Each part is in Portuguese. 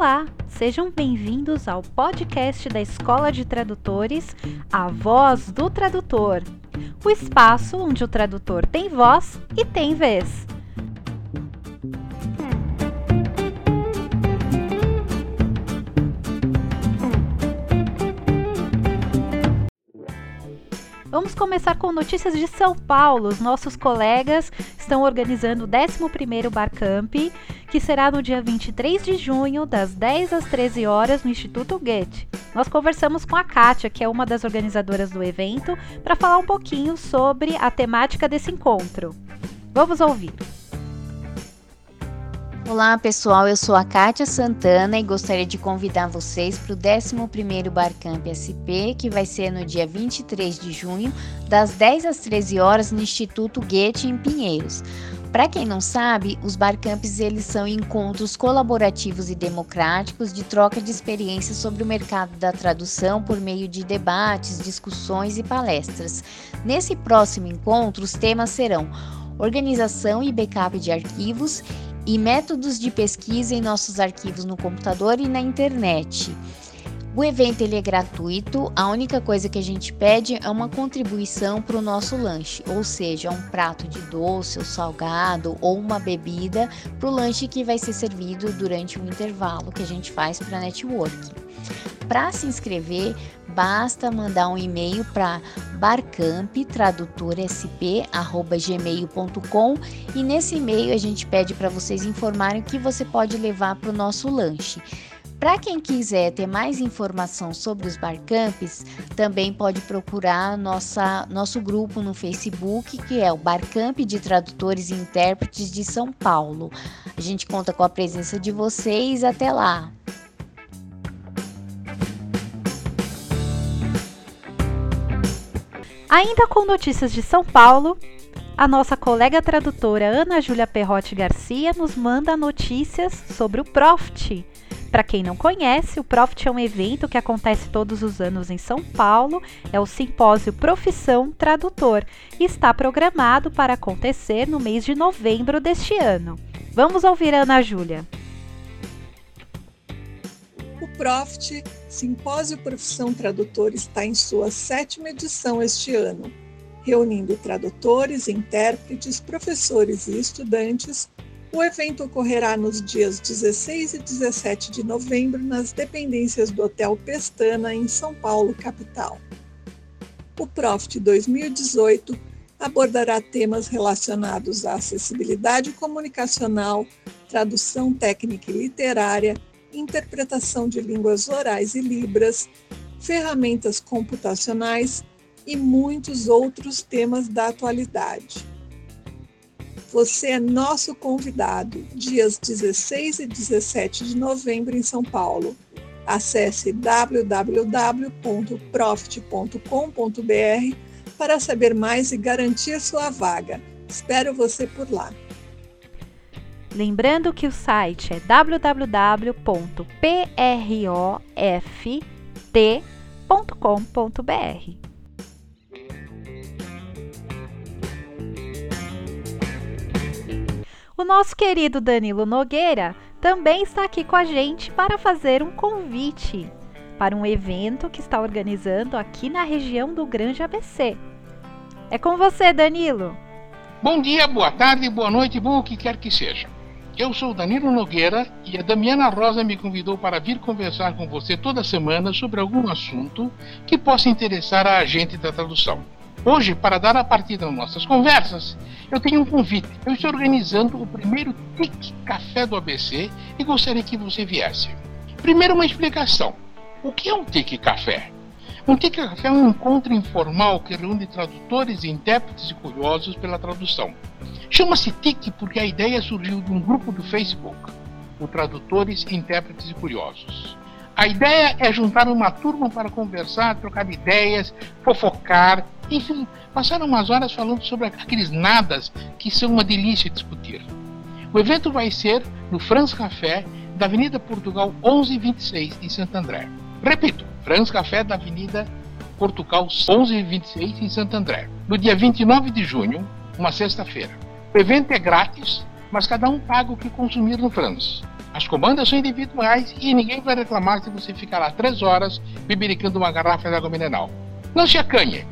Olá, sejam bem-vindos ao podcast da Escola de Tradutores, A Voz do Tradutor, o espaço onde o tradutor tem voz e tem vez. Vamos começar com notícias de São Paulo. Os nossos colegas estão organizando o 11º Barcamp, que será no dia 23 de junho, das 10 às 13 horas, no Instituto Goethe. Nós conversamos com a Kátia, que é uma das organizadoras do evento, para falar um pouquinho sobre a temática desse encontro. Vamos ouvir. Olá pessoal, eu sou a Kátia Santana e gostaria de convidar vocês para o 11º Barcamp SP, que vai ser no dia 23 de junho, das 10 às 13 horas no Instituto Goethe em Pinheiros. Para quem não sabe, os barcamps eles são encontros colaborativos e democráticos de troca de experiências sobre o mercado da tradução por meio de debates, discussões e palestras. Nesse próximo encontro, os temas serão organização e backup de arquivos e métodos de pesquisa em nossos arquivos no computador e na internet. O evento ele é gratuito, a única coisa que a gente pede é uma contribuição para o nosso lanche, ou seja, um prato de doce ou salgado ou uma bebida para o lanche que vai ser servido durante o intervalo que a gente faz para network. Para se inscrever, basta mandar um e-mail para barcamptradutorsp@gmail.com e nesse e-mail a gente pede para vocês informarem o que você pode levar para o nosso lanche. Para quem quiser ter mais informação sobre os Barcamps, também pode procurar nossa, nosso grupo no Facebook, que é o Barcamp de Tradutores e Intérpretes de São Paulo. A gente conta com a presença de vocês. Até lá! Ainda com notícias de São Paulo, a nossa colega tradutora Ana Júlia Perrotti Garcia nos manda notícias sobre o Profit. Para quem não conhece, o Profit é um evento que acontece todos os anos em São Paulo, é o simpósio Profissão Tradutor e está programado para acontecer no mês de novembro deste ano. Vamos ouvir a Ana Júlia. O Profit Simpósio Profissão Tradutor está em sua sétima edição este ano, reunindo tradutores, intérpretes, professores e estudantes. O evento ocorrerá nos dias 16 e 17 de novembro nas dependências do Hotel Pestana, em São Paulo, capital. O Profit 2018 abordará temas relacionados à acessibilidade comunicacional, tradução técnica e literária, interpretação de línguas orais e libras, ferramentas computacionais e muitos outros temas da atualidade. Você é nosso convidado, dias 16 e 17 de novembro em São Paulo. Acesse www.profit.com.br para saber mais e garantir sua vaga. Espero você por lá. Lembrando que o site é www.proft.com.br. O nosso querido Danilo Nogueira também está aqui com a gente para fazer um convite para um evento que está organizando aqui na região do Grande ABC. É com você, Danilo. Bom dia, boa tarde, boa noite, bom o que quer que seja. Eu sou Danilo Nogueira e a Damiana Rosa me convidou para vir conversar com você toda semana sobre algum assunto que possa interessar a agente da tradução. Hoje, para dar a partida nas nossas conversas, eu tenho um convite. Eu estou organizando o primeiro TIC Café do ABC e gostaria que você viesse. Primeiro, uma explicação. O que é um TIC Café? Um TIC Café é um encontro informal que reúne tradutores, intérpretes e curiosos pela tradução. Chama-se TIC porque a ideia surgiu de um grupo do Facebook, o Tradutores, Intérpretes e Curiosos. A ideia é juntar uma turma para conversar, trocar ideias, fofocar, enfim, passar umas horas falando sobre aqueles nadas que são uma delícia discutir. O evento vai ser no Franz Café, da Avenida Portugal 1126, em Santo André. Repito, Franz Café da Avenida Portugal 1126, em Santo André, no dia 29 de junho, uma sexta-feira. O evento é grátis, mas cada um paga o que consumir no Franz. As comandas são individuais e ninguém vai reclamar se você ficar lá três horas bebericando uma garrafa de água mineral. Não se acanhe!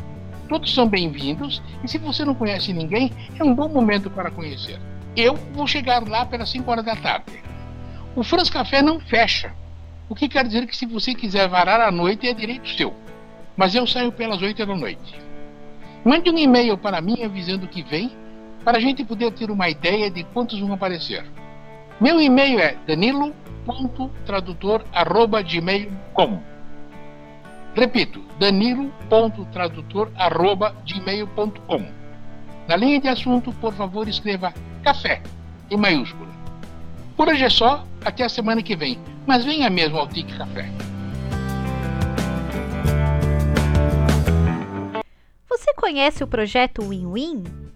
Todos são bem-vindos e se você não conhece ninguém, é um bom momento para conhecer. Eu vou chegar lá pelas 5 horas da tarde. O Franz Café não fecha, o que quer dizer que se você quiser varar à noite é direito seu. Mas eu saio pelas 8 da noite. Mande um e-mail para mim avisando que vem, para a gente poder ter uma ideia de quantos vão aparecer. Meu e-mail é danilo.tradutor.gmail.com Repito, danilo.tradutor.gmail.com Na linha de assunto, por favor, escreva café, em maiúsculo. Por hoje é só, até a semana que vem, mas venha mesmo ao Tique Café. Você conhece o projeto Win-Win?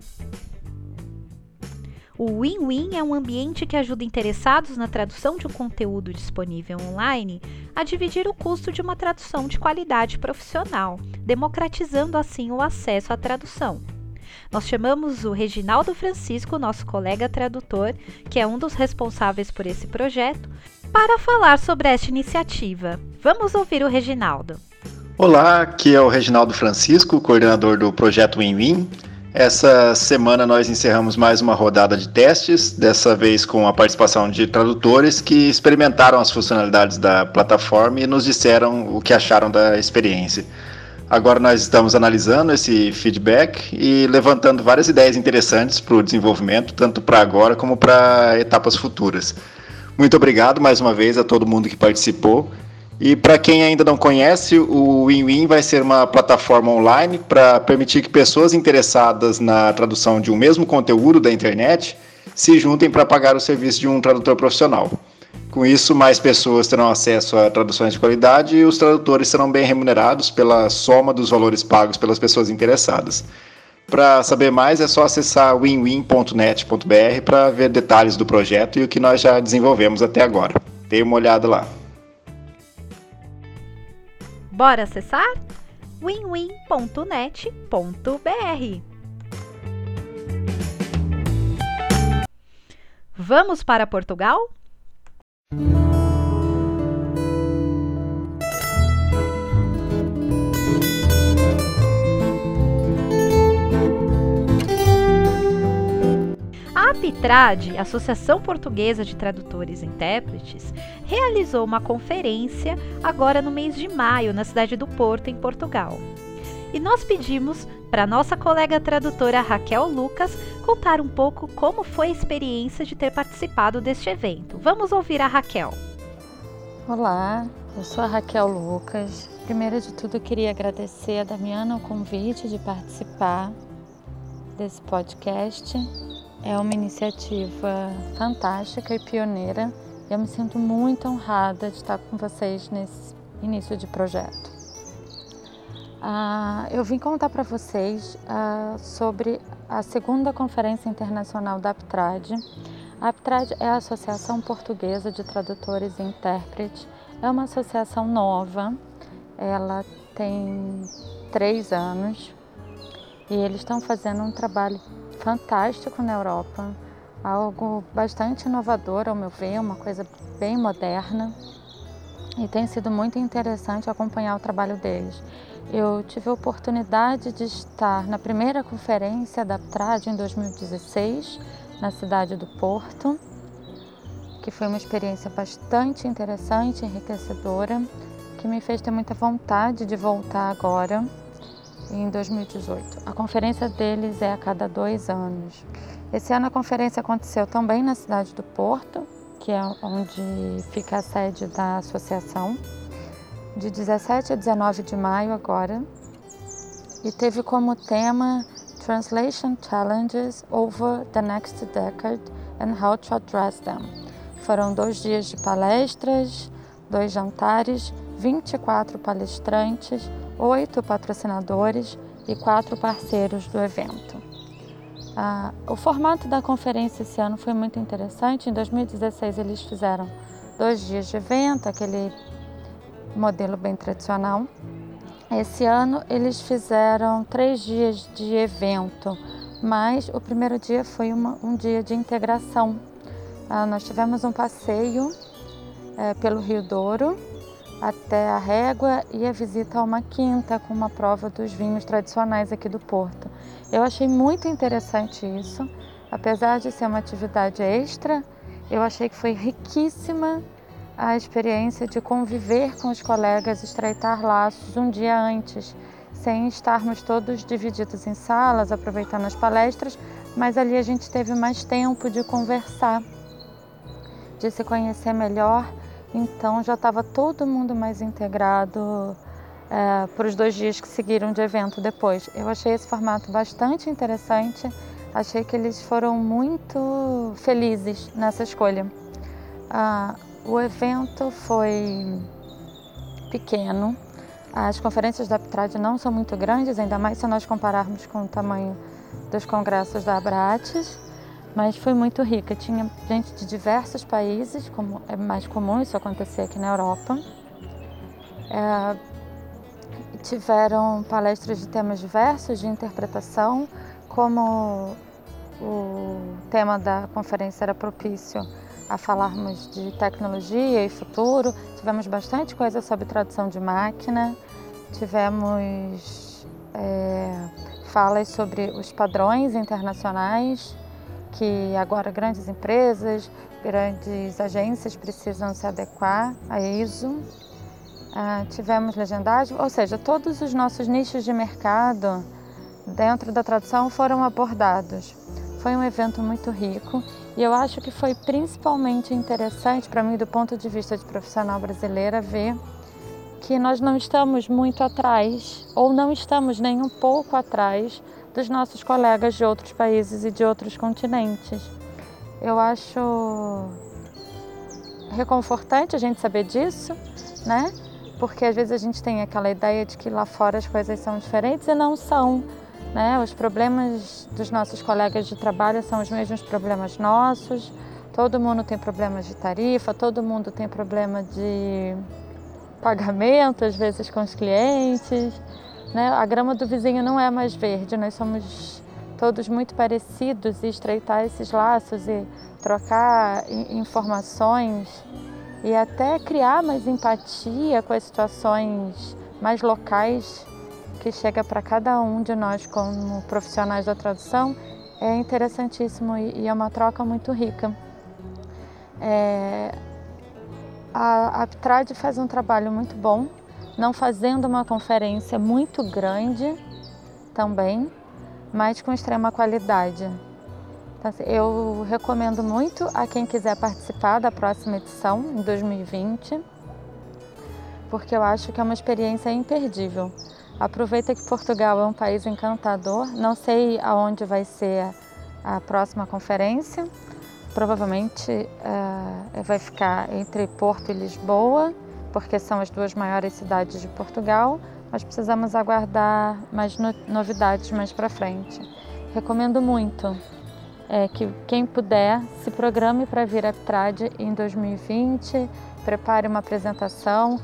O Win-Win é um ambiente que ajuda interessados na tradução de um conteúdo disponível online a dividir o custo de uma tradução de qualidade profissional, democratizando assim o acesso à tradução. Nós chamamos o Reginaldo Francisco, nosso colega tradutor, que é um dos responsáveis por esse projeto, para falar sobre esta iniciativa. Vamos ouvir o Reginaldo. Olá, aqui é o Reginaldo Francisco, coordenador do projeto Win-Win. Essa semana nós encerramos mais uma rodada de testes, dessa vez com a participação de tradutores que experimentaram as funcionalidades da plataforma e nos disseram o que acharam da experiência. Agora nós estamos analisando esse feedback e levantando várias ideias interessantes para o desenvolvimento, tanto para agora como para etapas futuras. Muito obrigado mais uma vez a todo mundo que participou. E para quem ainda não conhece, o WinWin vai ser uma plataforma online para permitir que pessoas interessadas na tradução de um mesmo conteúdo da internet se juntem para pagar o serviço de um tradutor profissional. Com isso, mais pessoas terão acesso a traduções de qualidade e os tradutores serão bem remunerados pela soma dos valores pagos pelas pessoas interessadas. Para saber mais, é só acessar winwin.net.br para ver detalhes do projeto e o que nós já desenvolvemos até agora. Dê uma olhada lá. Bora acessar? winwin.net.br Vamos para Portugal? A Apitrade, Associação Portuguesa de Tradutores e Intérpretes, realizou uma conferência agora no mês de maio na cidade do Porto, em Portugal. E nós pedimos para nossa colega tradutora Raquel Lucas contar um pouco como foi a experiência de ter participado deste evento. Vamos ouvir a Raquel. Olá, eu sou a Raquel Lucas. Primeiro de tudo, queria agradecer a Damiana o convite de participar desse podcast. É uma iniciativa fantástica e pioneira. Eu me sinto muito honrada de estar com vocês nesse início de projeto. Uh, eu vim contar para vocês uh, sobre a segunda Conferência Internacional da Aptrad. A Aptrad é a Associação Portuguesa de Tradutores e Intérpretes. É uma associação nova, ela tem três anos e eles estão fazendo um trabalho fantástico na Europa, algo bastante inovador, ao meu ver, uma coisa bem moderna e tem sido muito interessante acompanhar o trabalho deles. Eu tive a oportunidade de estar na primeira conferência da TRAD em 2016, na cidade do Porto, que foi uma experiência bastante interessante, enriquecedora, que me fez ter muita vontade de voltar agora em 2018. A conferência deles é a cada dois anos. Esse ano a conferência aconteceu também na cidade do Porto, que é onde fica a sede da associação de 17 a 19 de maio agora, e teve como tema Translation Challenges Over the Next Decade and How to Address Them. Foram dois dias de palestras, dois jantares, 24 palestrantes, oito patrocinadores e quatro parceiros do evento. Ah, o formato da conferência esse ano foi muito interessante. Em 2016 eles fizeram dois dias de evento, aquele modelo bem tradicional. Esse ano eles fizeram três dias de evento, mas o primeiro dia foi uma, um dia de integração. Ah, nós tivemos um passeio é, pelo Rio Douro até a Régua e a visita a uma quinta com uma prova dos vinhos tradicionais aqui do Porto. Eu achei muito interessante isso, apesar de ser uma atividade extra, eu achei que foi riquíssima a experiência de conviver com os colegas, estreitar laços um dia antes, sem estarmos todos divididos em salas, aproveitando as palestras, mas ali a gente teve mais tempo de conversar, de se conhecer melhor então já estava todo mundo mais integrado é, para os dois dias que seguiram de evento depois. Eu achei esse formato bastante interessante, achei que eles foram muito felizes nessa escolha. Ah, o evento foi pequeno, as conferências da Aptrad não são muito grandes, ainda mais se nós compararmos com o tamanho dos congressos da Abrates mas foi muito rica. Tinha gente de diversos países, como é mais comum isso acontecer aqui na Europa. É, tiveram palestras de temas diversos de interpretação, como o tema da conferência era propício a falarmos de tecnologia e futuro. Tivemos bastante coisa sobre tradução de máquina, tivemos é, falas sobre os padrões internacionais que agora grandes empresas, grandes agências precisam se adequar a ISO. Ah, tivemos legendagem, ou seja, todos os nossos nichos de mercado dentro da tradução foram abordados. Foi um evento muito rico e eu acho que foi principalmente interessante para mim, do ponto de vista de profissional brasileira, ver que nós não estamos muito atrás, ou não estamos nem um pouco atrás dos nossos colegas de outros países e de outros continentes. Eu acho reconfortante a gente saber disso, né? Porque às vezes a gente tem aquela ideia de que lá fora as coisas são diferentes e não são. Né? Os problemas dos nossos colegas de trabalho são os mesmos problemas nossos. Todo mundo tem problemas de tarifa, todo mundo tem problema de pagamento, às vezes com os clientes. Né? A grama do vizinho não é mais verde, nós somos todos muito parecidos e estreitar esses laços e trocar informações e até criar mais empatia com as situações mais locais que chega para cada um de nós como profissionais da tradução é interessantíssimo e é uma troca muito rica. É, a Aptrad faz um trabalho muito bom não fazendo uma conferência muito grande também, mas com extrema qualidade. Então, assim, eu recomendo muito a quem quiser participar da próxima edição, em 2020, porque eu acho que é uma experiência imperdível. Aproveita que Portugal é um país encantador. Não sei aonde vai ser a próxima conferência. Provavelmente uh, vai ficar entre Porto e Lisboa porque são as duas maiores cidades de Portugal, mas precisamos aguardar mais no novidades mais para frente. Recomendo muito é, que quem puder se programe para vir a Ptrad em 2020, prepare uma apresentação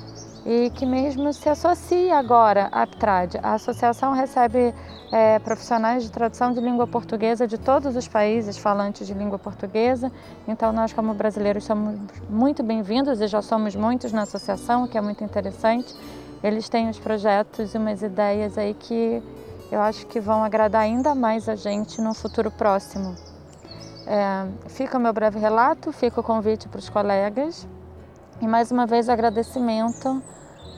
e que mesmo se associe agora à Ptrad. A associação recebe é, profissionais de tradução de língua portuguesa de todos os países falantes de língua portuguesa. Então, nós, como brasileiros, somos muito bem-vindos e já somos muitos na associação, o que é muito interessante. Eles têm os projetos e umas ideias aí que eu acho que vão agradar ainda mais a gente no futuro próximo. É, fica o meu breve relato, fica o convite para os colegas. E mais uma vez agradecimento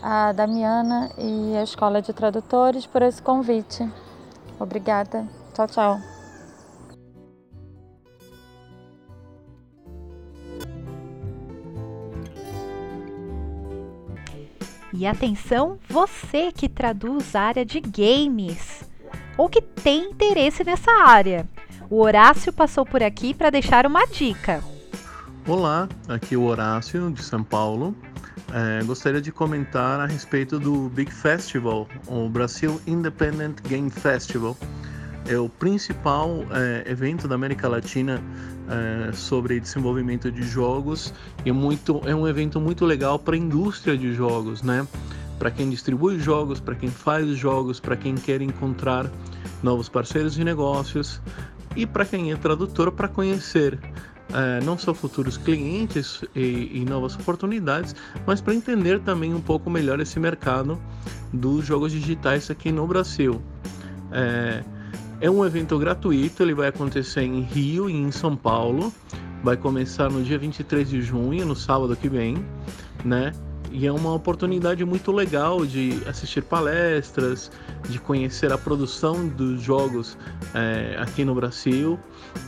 à Damiana e à Escola de Tradutores por esse convite. Obrigada. Tchau, tchau. E atenção, você que traduz a área de games ou que tem interesse nessa área. O Horácio passou por aqui para deixar uma dica. Olá, aqui é o Horácio de São Paulo. É, gostaria de comentar a respeito do Big Festival, o Brasil Independent Game Festival. É o principal é, evento da América Latina é, sobre desenvolvimento de jogos e muito, é um evento muito legal para a indústria de jogos, né? Para quem distribui jogos, para quem faz jogos, para quem quer encontrar novos parceiros de negócios e para quem é tradutor para conhecer é, não só futuros clientes e, e novas oportunidades, mas para entender também um pouco melhor esse mercado dos jogos digitais aqui no Brasil. É, é um evento gratuito, ele vai acontecer em Rio e em São Paulo. Vai começar no dia 23 de junho, no sábado que vem, né? E é uma oportunidade muito legal de assistir palestras, de conhecer a produção dos jogos é, aqui no Brasil,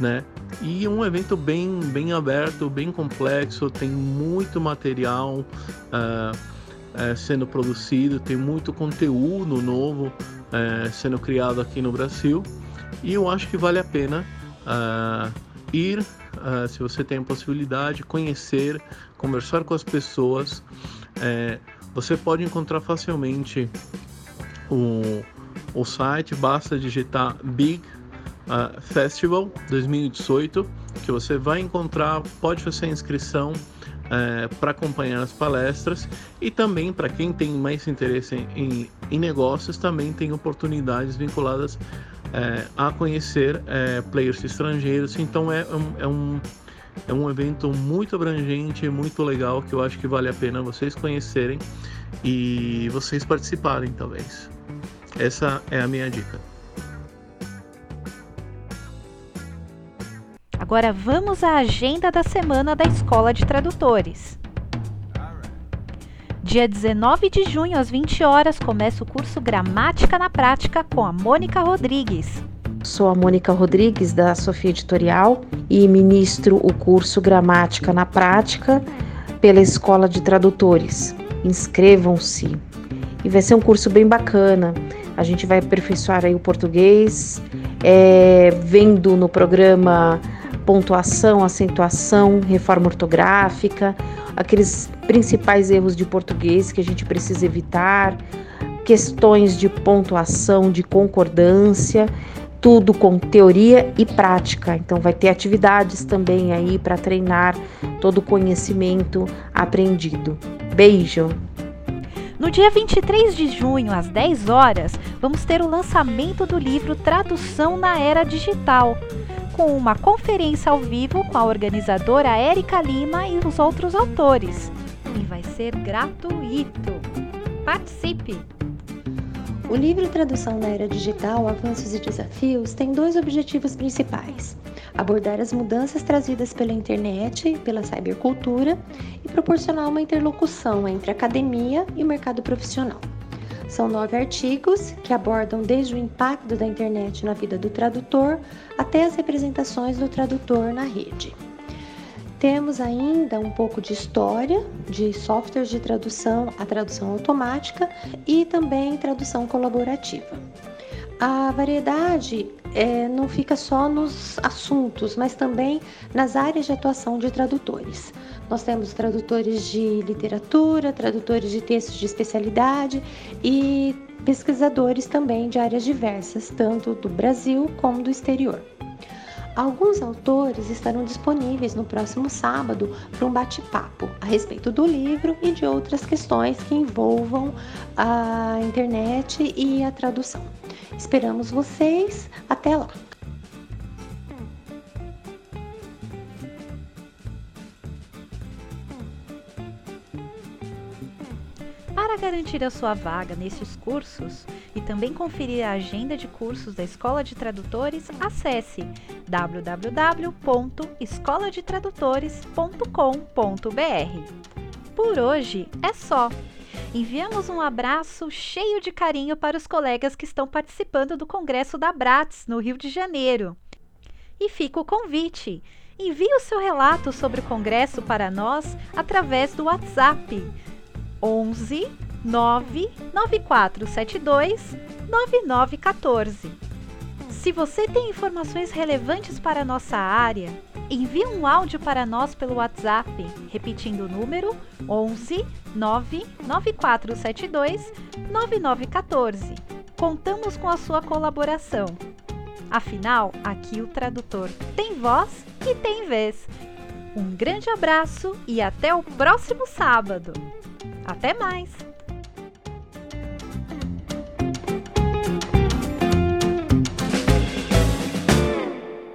né? E um evento bem, bem aberto, bem complexo, tem muito material uh, uh, sendo produzido, tem muito conteúdo novo uh, sendo criado aqui no Brasil. E eu acho que vale a pena ir, se você tem a possibilidade, conhecer, conversar com as pessoas. É, você pode encontrar facilmente o, o site, basta digitar Big uh, Festival 2018, que você vai encontrar, pode fazer a inscrição é, para acompanhar as palestras. E também para quem tem mais interesse em, em, negócios, também tem oportunidades vinculadas é, a conhecer é, players estrangeiros. Então é, é um é um evento muito abrangente, muito legal, que eu acho que vale a pena vocês conhecerem e vocês participarem, talvez. Essa é a minha dica. Agora vamos à agenda da semana da Escola de Tradutores. Dia 19 de junho, às 20 horas, começa o curso Gramática na Prática com a Mônica Rodrigues. Sou a Mônica Rodrigues, da Sofia Editorial, e ministro o curso Gramática na Prática pela Escola de Tradutores. Inscrevam-se. E vai ser um curso bem bacana. A gente vai aperfeiçoar aí o português, é, vendo no programa pontuação, acentuação, reforma ortográfica, aqueles principais erros de português que a gente precisa evitar, questões de pontuação, de concordância tudo com teoria e prática. Então vai ter atividades também aí para treinar todo o conhecimento aprendido. Beijo. No dia 23 de junho, às 10 horas, vamos ter o lançamento do livro Tradução na Era Digital, com uma conferência ao vivo com a organizadora Érica Lima e os outros autores. E vai ser gratuito. Participe! O livro Tradução na Era Digital, Avanços e Desafios tem dois objetivos principais: abordar as mudanças trazidas pela internet pela cybercultura e proporcionar uma interlocução entre academia e mercado profissional. São nove artigos que abordam desde o impacto da internet na vida do tradutor até as representações do tradutor na rede. Temos ainda um pouco de história de softwares de tradução, a tradução automática e também tradução colaborativa. A variedade é, não fica só nos assuntos, mas também nas áreas de atuação de tradutores. Nós temos tradutores de literatura, tradutores de textos de especialidade e pesquisadores também de áreas diversas, tanto do Brasil como do exterior. Alguns autores estarão disponíveis no próximo sábado para um bate-papo a respeito do livro e de outras questões que envolvam a internet e a tradução. Esperamos vocês. Até lá! Para garantir a sua vaga nesses cursos e também conferir a agenda de cursos da Escola de Tradutores, acesse www.escoladetradutores.com.br. Por hoje é só. Enviamos um abraço cheio de carinho para os colegas que estão participando do Congresso da Brats, no Rio de Janeiro. E fica o convite. Envie o seu relato sobre o congresso para nós através do WhatsApp 11 99472 9914. Se você tem informações relevantes para a nossa área, envie um áudio para nós pelo WhatsApp, repetindo o número 11 99472 9914. Contamos com a sua colaboração. Afinal, aqui o tradutor tem voz e tem vez. Um grande abraço e até o próximo sábado! Até mais!